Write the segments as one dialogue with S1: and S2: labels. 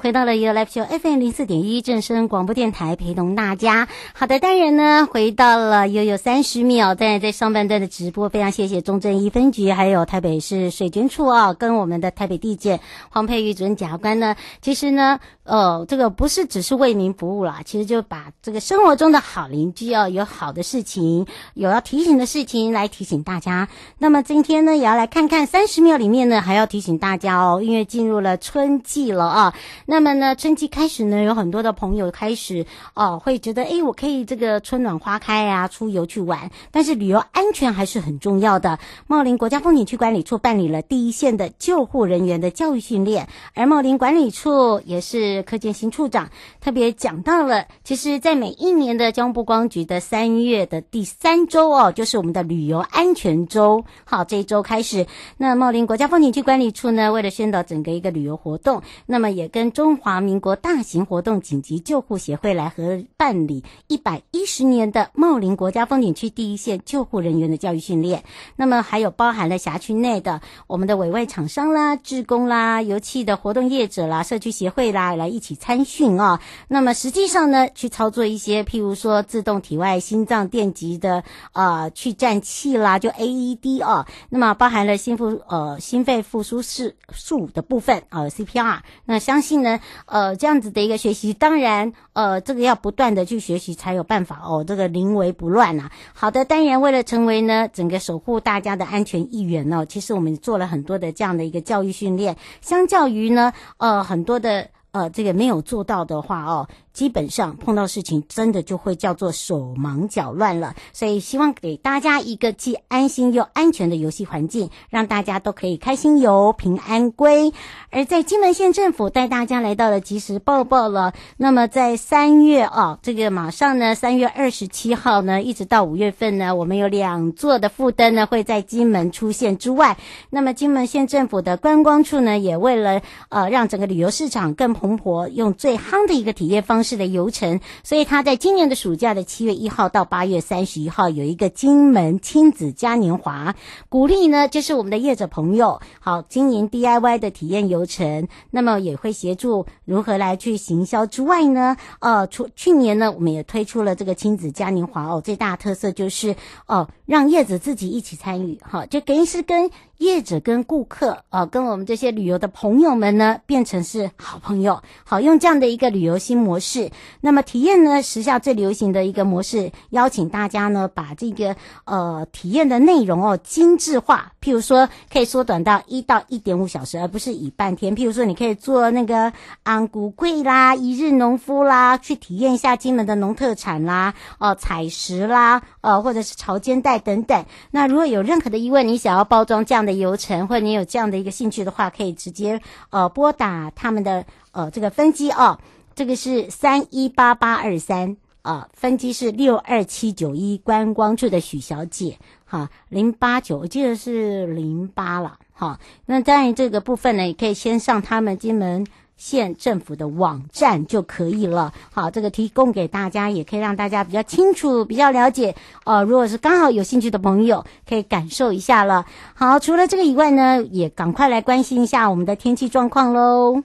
S1: 回到了 You Live Show FM 零四点一正声广播电台，陪同大家。好的，当然呢，回到了悠悠三十秒，当然在上半段的直播，非常谢谢中正一分局，还有台北市水军处啊，跟我们的台北地检黄佩玉主任检察官呢，其实呢，呃，这个不是只是为民服务啦，其实就把这个生活中的好邻居啊，有好的事情，有要提醒的事情来提醒大家。那么今天呢，也要来看看三十秒里面呢，还要提醒大家哦，因为进入了春季了啊，那么呢，春季开始呢，有很多的朋友开始哦，会觉得诶，我可以这个春暖花开啊，出游去玩。但是旅游安全还是很重要的。茂林国家风景区管理处办理了第一线的救护人员的教育训练，而茂林管理处也是柯建新处长特别讲到了，其实，在每一年的交通部光局的三月的第三周哦，就是我们的旅游安全周。好，这一周开始，那茂林国家风景区管理处呢，为了宣导整个一个旅游活动，那么也跟中华民国大型活动紧急救护协会来和办理一百一十年的茂林国家风景区第一线救护人员的教育训练。那么还有包含了辖区内的我们的委外厂商啦、志工啦、油气的活动业者啦、社区协会啦，来一起参训啊。那么实际上呢，去操作一些譬如说自动体外心脏电极的呃去站器啦，就 AED 啊。那么包含了心腹呃心肺复苏式术的部分啊。呃 CPR，那相信呢，呃，这样子的一个学习，当然，呃，这个要不断的去学习才有办法哦，这个临危不乱、啊。好的，当然为了成为呢整个守护大家的安全一员呢，其实我们做了很多的这样的一个教育训练，相较于呢，呃，很多的呃这个没有做到的话哦。基本上碰到事情，真的就会叫做手忙脚乱了。所以希望给大家一个既安心又安全的游戏环境，让大家都可以开心游、平安归。而在金门县政府带大家来到了即时报报了。那么在三月哦，这个马上呢，三月二十七号呢，一直到五月份呢，我们有两座的副灯呢会在金门出现之外，那么金门县政府的观光处呢，也为了呃让整个旅游市场更蓬勃，用最夯的一个体验方式。式的游程，所以他在今年的暑假的七月一号到八月三十一号有一个金门亲子嘉年华，鼓励呢就是我们的业者朋友好经营 DIY 的体验游程，那么也会协助如何来去行销之外呢，呃，去去年呢我们也推出了这个亲子嘉年华哦，最大特色就是哦让业者自己一起参与，好就等于是跟。业者跟顾客、呃，跟我们这些旅游的朋友们呢，变成是好朋友，好用这样的一个旅游新模式。那么体验呢，时下最流行的一个模式，邀请大家呢，把这个呃体验的内容哦精致化。譬如说，可以缩短到一到一点五小时，而不是以半天。譬如说，你可以做那个安古贵啦、一日农夫啦，去体验一下金门的农特产啦，哦、采石啦，呃，或者是潮间带等等。那如果有任何的疑问，你想要包装这样的。流程，或者你有这样的一个兴趣的话，可以直接呃拨打他们的呃这个分机哦，这个是三一八八二三啊，分机是六二七九一，观光处的许小姐哈，零八九我记得是零八了哈，那当然这个部分呢，也可以先上他们金门。县政府的网站就可以了。好，这个提供给大家，也可以让大家比较清楚、比较了解。呃，如果是刚好有兴趣的朋友，可以感受一下了。好，除了这个以外呢，也赶快来关心一下我们的天气状况喽。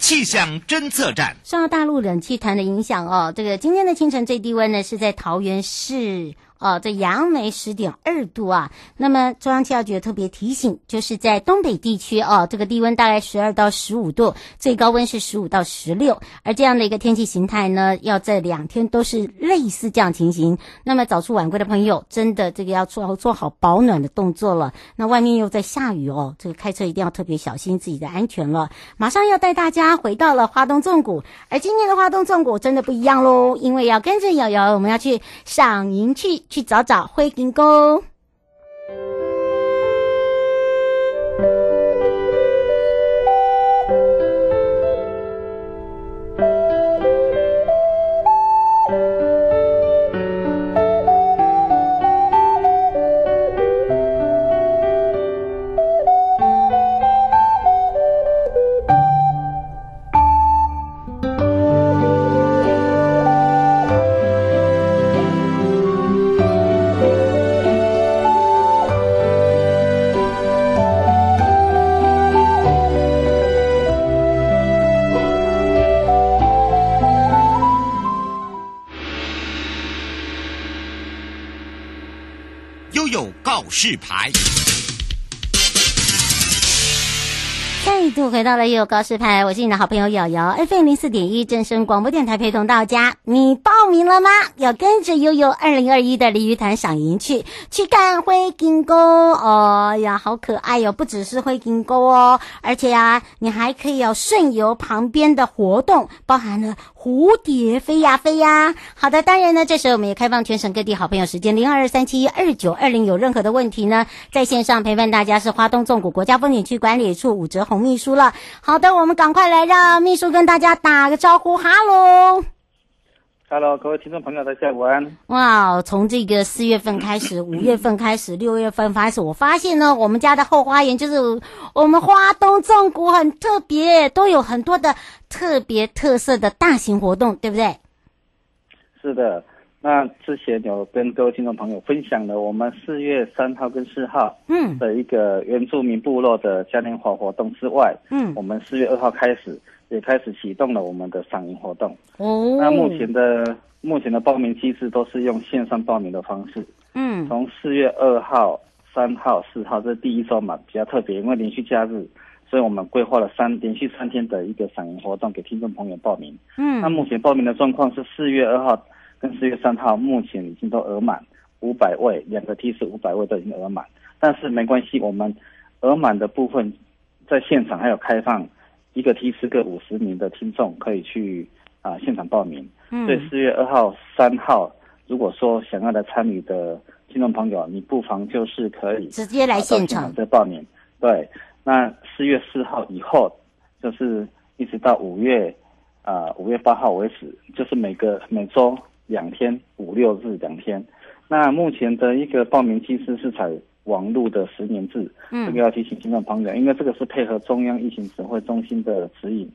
S2: 气象侦测站，
S1: 受到大陆冷气团的影响哦，这个今天的清晨最低温呢是在桃园市。哦，这杨梅十点二度啊。那么中央气象局特别提醒，就是在东北地区哦，这个低温大概十二到十五度，最高温是十五到十六。而这样的一个天气形态呢，要在两天都是类似这样情形。那么早出晚归的朋友，真的这个要做好做好保暖的动作了。那外面又在下雨哦，这个开车一定要特别小心自己的安全了。马上要带大家回到了花东纵谷，而今年的花东纵谷真的不一样喽，因为要跟着瑶瑶，我们要去赏银去。去找找灰金
S2: 公。牌。
S1: 再度回到了悠悠告示牌，我是你的好朋友瑶瑶，FM 零四点一正声广播电台陪同到家。你报名了吗？要跟着悠悠二零二一的鲤鱼潭赏银去去看灰金沟哦呀，好可爱哟、不只是灰金沟哦，而且啊，你还可以有顺游旁边的活动，包含了蝴蝶飞呀飞呀。好的，当然呢，这时候我们也开放全省各地好朋友时间零二二三七二九二零，有任何的问题呢，在线上陪伴大家是花东纵谷国家风景区管理处武哲红秘书了。好的，我们赶快来让秘书跟大家打个招呼，哈喽，
S3: 哈喽，各位听众朋友，大家午安。
S1: 哇，从这个四月份开始，五月份开始，六月份开始，我发现呢，我们家的后花园就是我们花东纵谷很特别，都有很多的特别特色的大型活动，对不对？
S3: 是的。那之前有跟各位听众朋友分享了我们四月三号跟四号，嗯，的一个原住民部落的嘉年华活动之外，嗯，我们四月二号开始也开始启动了我们的赏萤活动。哦，那目前的目前的报名机制都是用线上报名的方式。嗯，从四月二号、三号、四号这是第一周嘛，比较特别，因为连续假日，所以我们规划了三连续三天的一个赏萤活动给听众朋友报名。嗯，那目前报名的状况是四月二号。跟四月三号目前已经都额满五百位，两个梯次五百位都已经额满，但是没关系，我们额满的部分在现场还有开放一个梯次各五十名的听众可以去啊、呃、现场报名。嗯，所以四月二号、三号，如果说想要来参与的听众朋友，你不妨就是可以
S1: 直接来现场
S3: 再报名。对，那四月四号以后，就是一直到五月啊五月八号为止，就是每个每周。两天五六日两天，那目前的一个报名机制是采网络的十年制，嗯，这个要提醒听众朋友，因为这个是配合中央疫情指挥中心的指引，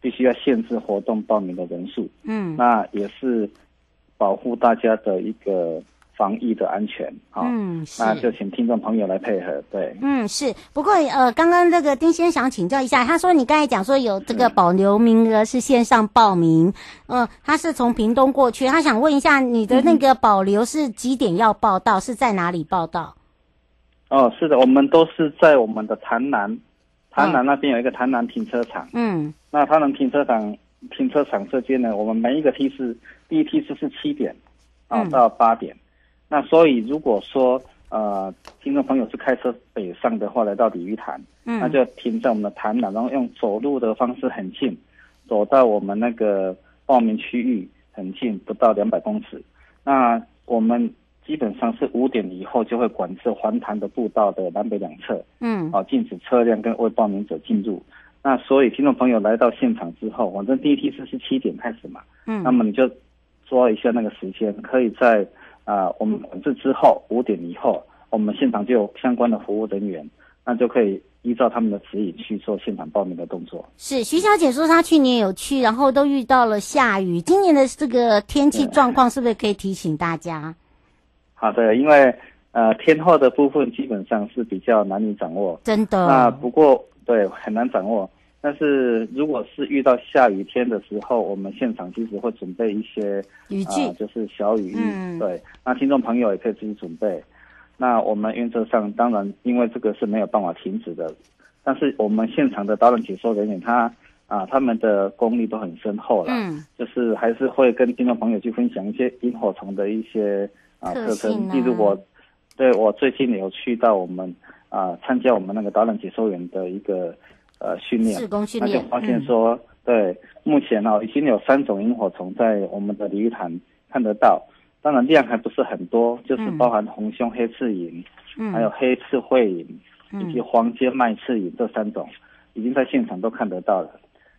S3: 必须要限制活动报名的人数，嗯，那也是保护大家的一个。防疫的安全，好，嗯，那就请听众朋友来配合，对，
S1: 嗯，是。不过，呃，刚刚这个丁先想请教一下，他说你刚才讲说有这个保留名额是线上报名，嗯、呃，他是从屏东过去，他想问一下你的那个保留是几点要报到，嗯、是在哪里报到？
S3: 哦，是的，我们都是在我们的潭南，潭南那边有一个潭南停车场，嗯，那潭南停车场停车场这边呢，我们每一个梯次，第一梯次是七点，啊、哦，到八点。嗯那所以，如果说呃，听众朋友是开车北上的话，来到鲤鱼潭，嗯，那就停在我们的潭南，然后用走路的方式很近，走到我们那个报名区域很近，不到两百公尺。那我们基本上是五点以后就会管制环潭的步道的南北两侧，嗯，啊，禁止车辆跟未报名者进入。那所以，听众朋友来到现场之后，反正第一梯次是七点开始嘛，嗯，那么你就抓一下那个时间，可以在。啊、呃，我们管制之后五点以后，我们现场就有相关的服务人员，那就可以依照他们的指引去做现场报名的动作。
S1: 是徐小姐说她去年有去，然后都遇到了下雨，今年的这个天气状况是不是可以提醒大家？
S3: 好的，因为呃天后的部分基本上是比较难以掌握，
S1: 真的。
S3: 那不过对很难掌握。但是如果是遇到下雨天的时候，我们现场其实会准备一些
S1: 雨具，
S3: 呃，就是小雨衣。嗯，对，那听众朋友也可以自己准备。那我们原则上当然，因为这个是没有办法停止的，但是我们现场的导览解说人员他啊，他们的功力都很深厚了。嗯，就是还是会跟听众朋友去分享一些萤火虫的一些啊特征。例如我，对我最近有去到我们啊参加我们那个导览解说员的一个。呃，训练，那就发现说，嗯、对，目前呢、哦、已经有三种萤火虫在我们的鲤鱼潭看得到，当然量还不是很多，就是包含红胸黑翅萤，嗯，还有黑翅喙萤，嗯，以及黄尖麦翅萤这三种，已经在现场都看得到了。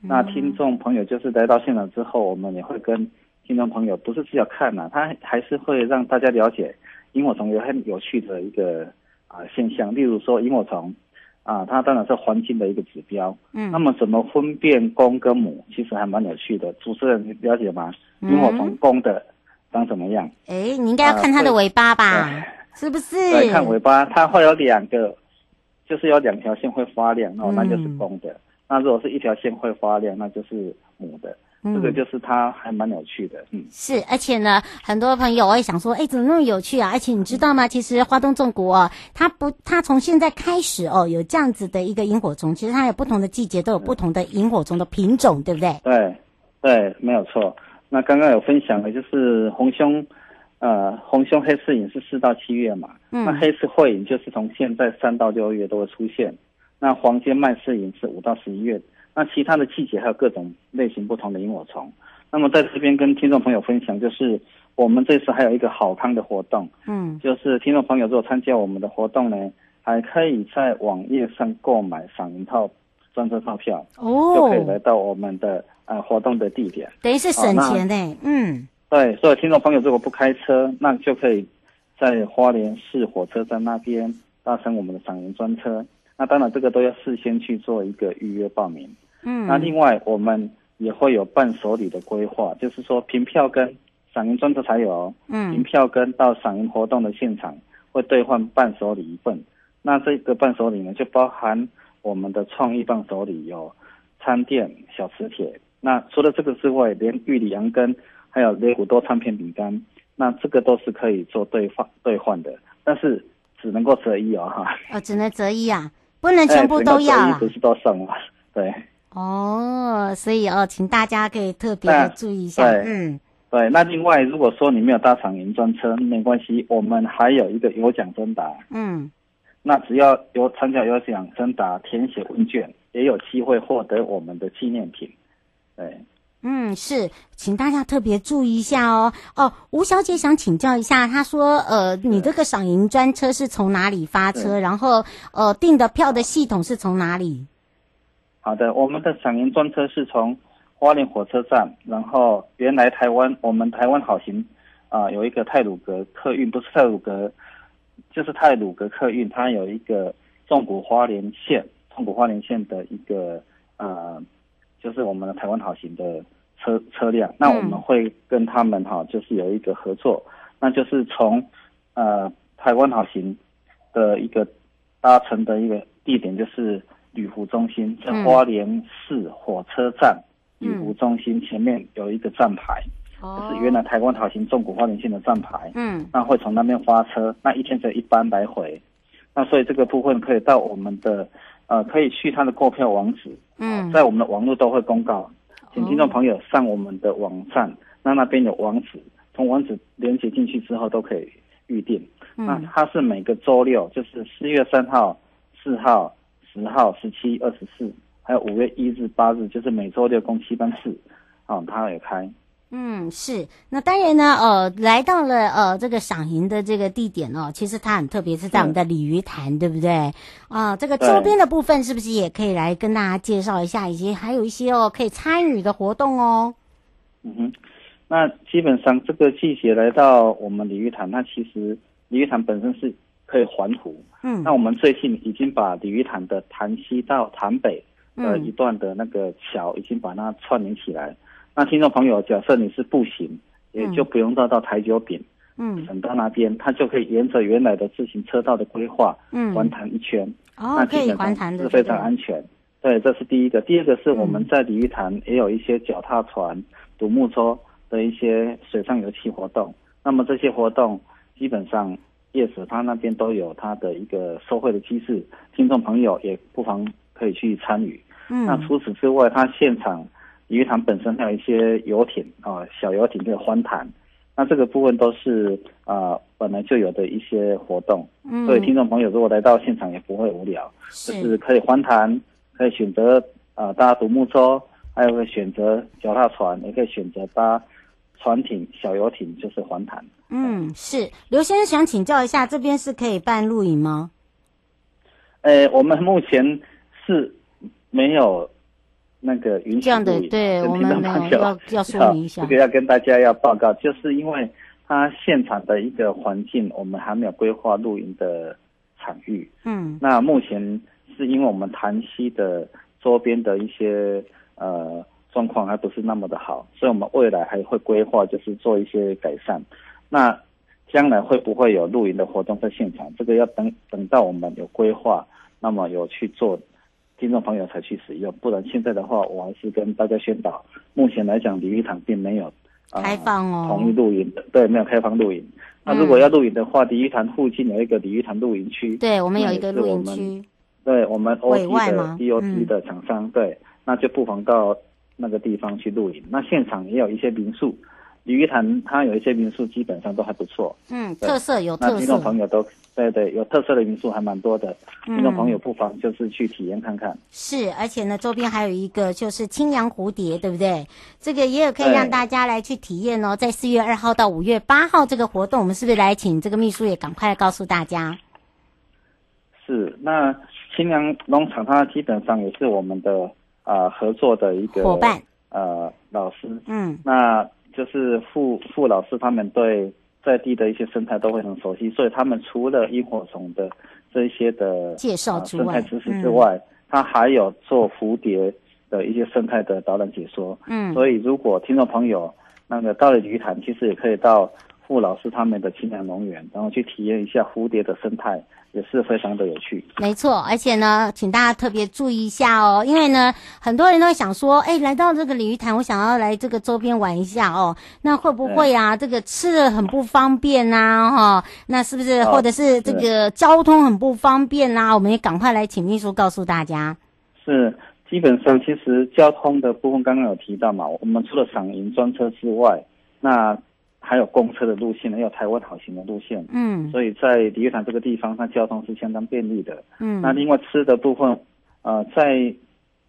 S3: 嗯、那听众朋友就是来到现场之后，我们也会跟听众朋友不是只有看呐、啊，他还是会让大家了解萤火虫有很有趣的一个啊、呃、现象，例如说萤火虫。啊，它当然是环境的一个指标。嗯，那么怎么分辨公跟母，其实还蛮有趣的。主持人了解吗？萤火虫公的长什么样？
S1: 哎、欸，你应该要看它的尾巴吧？呃、是不是？
S3: 对，看尾巴，它会有两个，就是有两条线会发亮，哦，那就是公的。嗯、那如果是一条线会发亮，那就是母的。嗯，这个就是它还蛮有趣的。嗯，
S1: 是，而且呢，很多朋友我也想说，哎，怎么那么有趣啊？而且你知道吗？其实花东纵谷哦，它不，它从现在开始哦，有这样子的一个萤火虫，其实它有不同的季节都有不同的萤火虫的品种，对不对？
S3: 对，对，没有错。那刚刚有分享的就是红胸，呃，红胸黑翅萤是四到七月嘛，嗯，那黑翅喙萤就是从现在三到六月都会出现。那黄金麦翅萤是五到十一月，那其他的季节还有各种类型不同的萤火虫。那么在这边跟听众朋友分享，就是我们这次还有一个好康的活动，嗯，就是听众朋友如果参加我们的活动呢，还可以在网页上购买赏萤套专车套票，哦，就可以来到我们的呃活动的地点，
S1: 等于是省钱呢。嗯，
S3: 对，所以听众朋友如果不开车，那就可以在花莲市火车站那边搭乘我们的赏萤专车。那当然，这个都要事先去做一个预约报名。嗯，那另外我们也会有伴手礼的规划，就是说凭票根，赏银专车才有。嗯，凭票根到赏银活动的现场会兑换伴手礼一份。那这个伴手礼呢，就包含我们的创意伴手礼，有餐垫、小磁铁。那除了这个之外，连玉里羊羹还有雷古多唱片饼干，那这个都是可以做兑换兑换的，但是只能够择一哦，哈。
S1: 哦，只能择一啊。不能全部都要了，
S3: 不是都送了，对。
S1: 哦，所以哦，请大家可以特别的注意一下，嗯，
S3: 对。那另外，如果说你没有搭赏银专车，没关系，我们还有一个有奖征答，嗯，那只要有参加有奖征答，填写问卷，也有机会获得我们的纪念品，对。
S1: 嗯，是，请大家特别注意一下哦。哦，吴小姐想请教一下，她说，呃，你这个赏银专车是从哪里发车？然后，呃，订的票的系统是从哪里？
S3: 好的，我们的赏银专车是从花莲火车站，然后原来台湾我们台湾好行啊、有一个泰鲁阁客运，不是泰鲁阁，就是泰鲁阁客运，它有一个纵谷花莲线，纵谷花莲线的一个呃。就是我们的台湾好行的车车辆，那我们会跟他们哈，就是有一个合作，那就是从呃台湾好行的一个搭乘的一个地点，就是旅服中心，在花莲市火车站旅服中心前面有一个站牌，嗯、就是原来台湾桃行纵谷花莲线的站牌，嗯，那会从那边发车，那一天只有一班来回，那所以这个部分可以到我们的。呃，可以去他的购票网址，嗯，在我们的网络都会公告，请听众朋友上我们的网站，那那边有网址，从网址连接进去之后都可以预定。嗯，那它是每个周六，就是四月三号、四号、十号、十七、二十四，还有五月一日、八日，就是每周六共七班次，啊，它也开。
S1: 嗯，是。那当然呢，呃，来到了呃这个赏银的这个地点哦，其实它很特别，是在我们的鲤鱼潭，对不对？啊、呃，这个周边的部分是不是也可以来跟大家介绍一下？以及还有一些哦可以参与的活动哦。
S3: 嗯哼，那基本上这个季节来到我们鲤鱼潭，那其实鲤鱼潭本身是可以环湖。嗯，那我们最近已经把鲤鱼潭的潭西到潭北的一段的那个桥，已经把它串联起来。嗯那听众朋友，假设你是步行，也就不用到到台九丙，嗯，省道那边，他就可以沿着原来的自行车道的规划，嗯，环潭一圈，
S1: 哦，那基本上
S3: 是非常安全。对，这是第一个。第二个是我们在鲤鱼潭也有一些脚踏船、独木舟的一些水上游戏活动。那么这些活动基本上业者他那边都有他的一个收费的机制，听众朋友也不妨可以去参与。嗯，那除此之外，他现场。鲤鱼塘本身还有一些游艇啊，小游艇这个欢谈，那这个部分都是啊、呃、本来就有的一些活动，嗯，所以听众朋友如果来到现场也不会无聊，是就是可以欢谈，可以选择啊搭独木舟，还有个选择脚踏船，也可以选择搭船艇、小游艇，就是环潭。
S1: 嗯，是刘先生想请教一下，这边是可以办露营吗？
S3: 呃，我们目前是没有。那个允许这样的，
S1: 对，我们要 要说明一下，
S3: 这个要跟大家要报告，就是因为它现场的一个环境，我们还没有规划露营的场域。嗯，那目前是因为我们潭溪的周边的一些呃状况还不是那么的好，所以我们未来还会规划，就是做一些改善。那将来会不会有露营的活动在现场？这个要等等到我们有规划，那么有去做。听众朋友才去使用，不然现在的话，我还是跟大家宣导，目前来讲，鲤鱼潭并没有、
S1: 呃、开放哦，
S3: 同意露营的，对，没有开放露营。那如果要露营的话，鲤鱼潭附近有一个鲤鱼潭露营区，
S1: 对，我们有一个露营区，
S3: 对我们 OT 的 DOT 的厂商，嗯、对，那就不妨到那个地方去露营。那现场也有一些民宿。鲤鱼潭它有一些民宿，基本上都还不错。
S1: 嗯，特色有特色。
S3: 那听众朋友都对对，有特色的民宿还蛮多的。听众朋友不妨就是去体验看看。
S1: 是，而且呢，周边还有一个就是青阳蝴蝶，对不对？这个也有可以让大家来去体验哦。在四月二号到五月八号这个活动，我们是不是来请这个秘书也赶快告诉大家？
S3: 是，那青阳农场它基本上也是我们的啊、呃、合作的一个
S1: 伙伴
S3: 呃老师。
S1: 嗯，
S3: 那。就是傅傅老师他们对在地的一些生态都会很熟悉，所以他们除了萤火虫的这一些的
S1: 介绍之外，
S3: 生态知识之外，嗯、他还有做蝴蝶的一些生态的导览解说。
S1: 嗯，
S3: 所以如果听众朋友那个到了鱼潭，其实也可以到傅老师他们的清凉农园，然后去体验一下蝴蝶的生态。也是非常的有趣，
S1: 没错，而且呢，请大家特别注意一下哦，因为呢，很多人都会想说，哎，来到这个鲤鱼潭，我想要来这个周边玩一下哦，那会不会啊，这个吃的很不方便呐、啊？哈、哦，那是不是，或者是这个交通很不方便呐、啊？我们也赶快来请秘书告诉大家。
S3: 是，基本上其实交通的部分刚刚有提到嘛，我们除了赏银专车之外，那。还有公车的路线，还有台湾好行的路线，
S1: 嗯，
S3: 所以在鲤鱼潭这个地方，它交通是相当便利的，
S1: 嗯。
S3: 那另外吃的部分，呃，在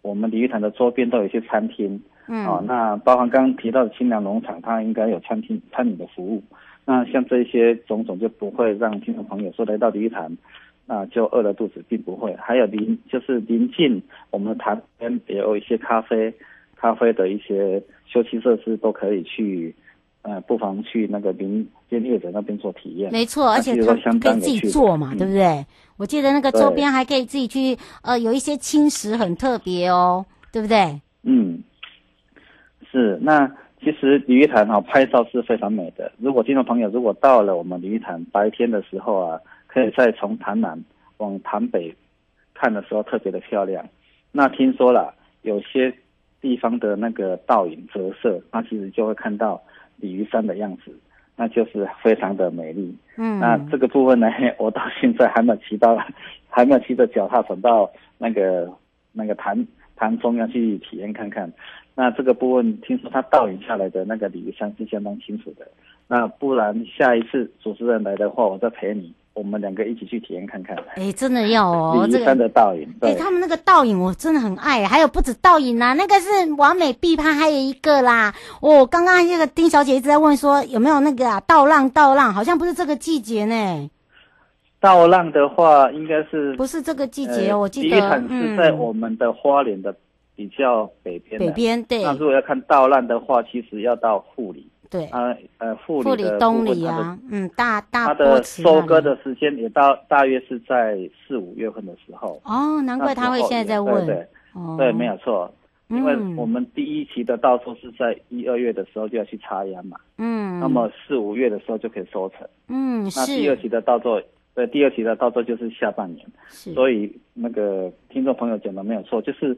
S3: 我们鲤鱼潭的周边都有一些餐厅，
S1: 嗯，
S3: 啊，那包含刚刚提到的清凉农场，它应该有餐厅餐饮的服务。那像这些种种就不会让听众朋友说来到鲤鱼潭，啊，就饿了肚子，并不会。还有临就是临近我们的潭边也有一些咖啡，咖啡的一些休憩设施都可以去。呃，不妨去那个林间业者那边做体验。
S1: 没错，而且他可以自己做嘛，对不对？嗯、我记得那个周边还可以自己去，呃，有一些青石很特别哦，对不对？
S3: 嗯，是。那其实鲤鱼潭哈拍照是非常美的。如果听众朋友如果到了我们鲤鱼潭白天的时候啊，可以再从潭南往潭北看的时候特别的漂亮。那听说了有些地方的那个倒影折射，那其实就会看到。鲤鱼山的样子，那就是非常的美丽。
S1: 嗯，
S3: 那这个部分呢，我到现在还没有骑到，还没有骑着脚踏船到那个那个潭潭中央去体验看看。那这个部分听说它倒影下来的那个鲤鱼山是相当清楚的。那不然下一次主持人来的话，我再陪你。我们两个一起去体验看看。
S1: 哎，真的要哦，
S3: 鲤鱼山的倒影。
S1: 哎、这个，他们那个倒影我真的很爱，还有不止倒影啊，那个是完美必拍，还有一个啦。哦，刚刚那个丁小姐一直在问说有没有那个啊倒浪倒浪，好像不是这个季节呢。
S3: 倒浪的话，应该是
S1: 不是这个季节？呃、我记得
S3: 鲤鱼潭是在我们的花莲的比较北边。
S1: 北边对。
S3: 那如果要看倒浪的话，其实要到富里。
S1: 对，
S3: 呃呃，富里
S1: 富里东里啊，嗯，大大
S3: 它的收割的时间也到大约是在四五月份的时候。
S1: 哦，难怪他会现在在问。
S3: 对对，
S1: 哦、
S3: 对，没有错，因为我们第一期的稻作是在一二月的时候就要去插秧嘛。
S1: 嗯。
S3: 那么四五月的时候就可以收成。
S1: 嗯，是。
S3: 那第二期的稻作，对，第二期的稻作就是下半年。
S1: 是。
S3: 所以那个听众朋友讲的没有错，就是。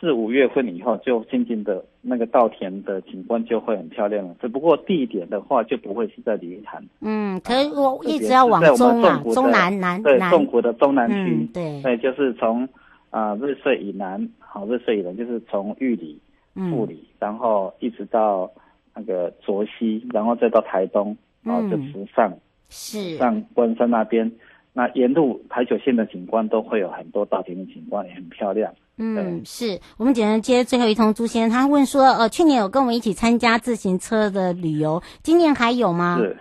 S3: 四五月份以后，就渐渐的那个稻田的景观就会很漂亮了。只不过地点的话，就不会是在鲤鱼潭。
S1: 嗯，可是我一直要往中啊，中南南
S3: 对，中谷的中南区、
S1: 嗯。对，
S3: 对，就是从啊、呃、日穗以南，好日穗以南就是从玉里、富里、嗯，然后一直到那个卓溪，然后再到台东，然后就直上，
S1: 是
S3: 上关山那边。那沿路台九线的景观都会有很多稻田的景观，也很漂亮。
S1: 嗯，是。我们简单接最后一通朱先生，他问说，呃，去年有跟我们一起参加自行车的旅游，今年还有吗？
S3: 是，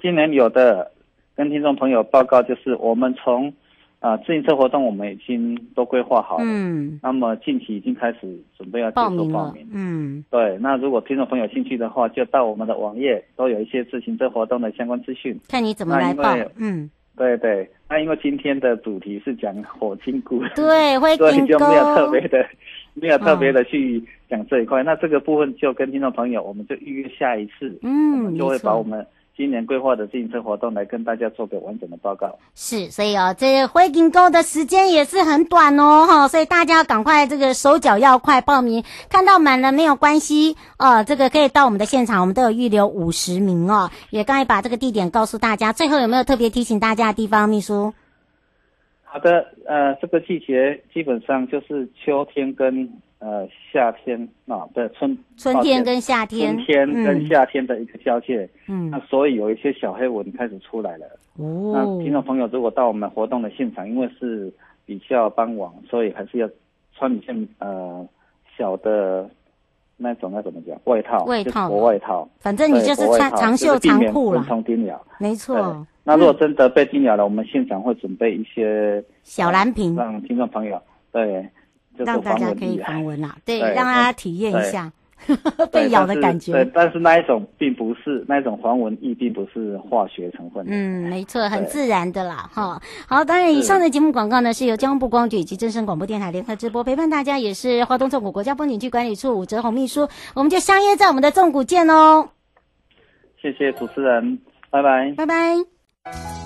S3: 今年有的，跟听众朋友报告就是，我们从啊、呃、自行车活动我们已经都规划好了，
S1: 嗯，
S3: 那么近期已经开始准备要接受报名，报名，
S1: 嗯，
S3: 对，那如果听众朋友有兴趣的话，就到我们的网页都有一些自行车活动的相关资讯，
S1: 看你怎么来报，嗯。
S3: 对对，那因为今天的主题是讲火金菇，
S1: 对，会
S3: 所以就没有特别的，没有特别的去讲这一块。哦。那这个部分就跟听众朋友，我们就预约下一次，
S1: 嗯，
S3: 我们就会把我们今年规划的自行车活动来跟大家做个完整的报告。
S1: 是，所以哦，这会金沟的时间也是很短哦，哈，所以大家要赶快这个手脚要快报名，看到满了没有关系哦，这个可以到我们的现场，我们都有预留五十名哦。也刚才把这个地点告诉大家，最后有没有特别提醒大家的地方，秘书？
S3: 好的，呃，这个季节基本上就是秋天跟。呃，夏天啊，对，春
S1: 春天跟夏天，
S3: 春天跟夏天的一个交界，
S1: 嗯，
S3: 那所以有一些小黑蚊开始出来了。
S1: 哦，
S3: 那听众朋友如果到我们活动的现场，因为是比较傍晚，所以还是要穿一件呃小的那种那怎么讲外套，
S1: 外套，
S3: 薄外套，
S1: 反正你就是穿长袖长裤了，
S3: 蚊虫叮咬，
S1: 没错。
S3: 那如果真的被叮咬了，我们现场会准备一些
S1: 小蓝瓶，
S3: 让听众朋友对。
S1: 让大家可以防蚊啦，对，让大家体验一下 被咬的感觉。
S3: 对，但是那一种并不是那一种防蚊液，并不是化学成分。
S1: 嗯，没错，很自然的啦，哈。好，当然以上的节目广告呢，是由交通部光局以及真声广播电台联合直播，陪伴大家也是华东纵谷国家风景区管理处武哲宏秘书，我们就相约在我们的纵谷见哦。
S3: 谢谢主持人，拜拜，
S1: 拜拜。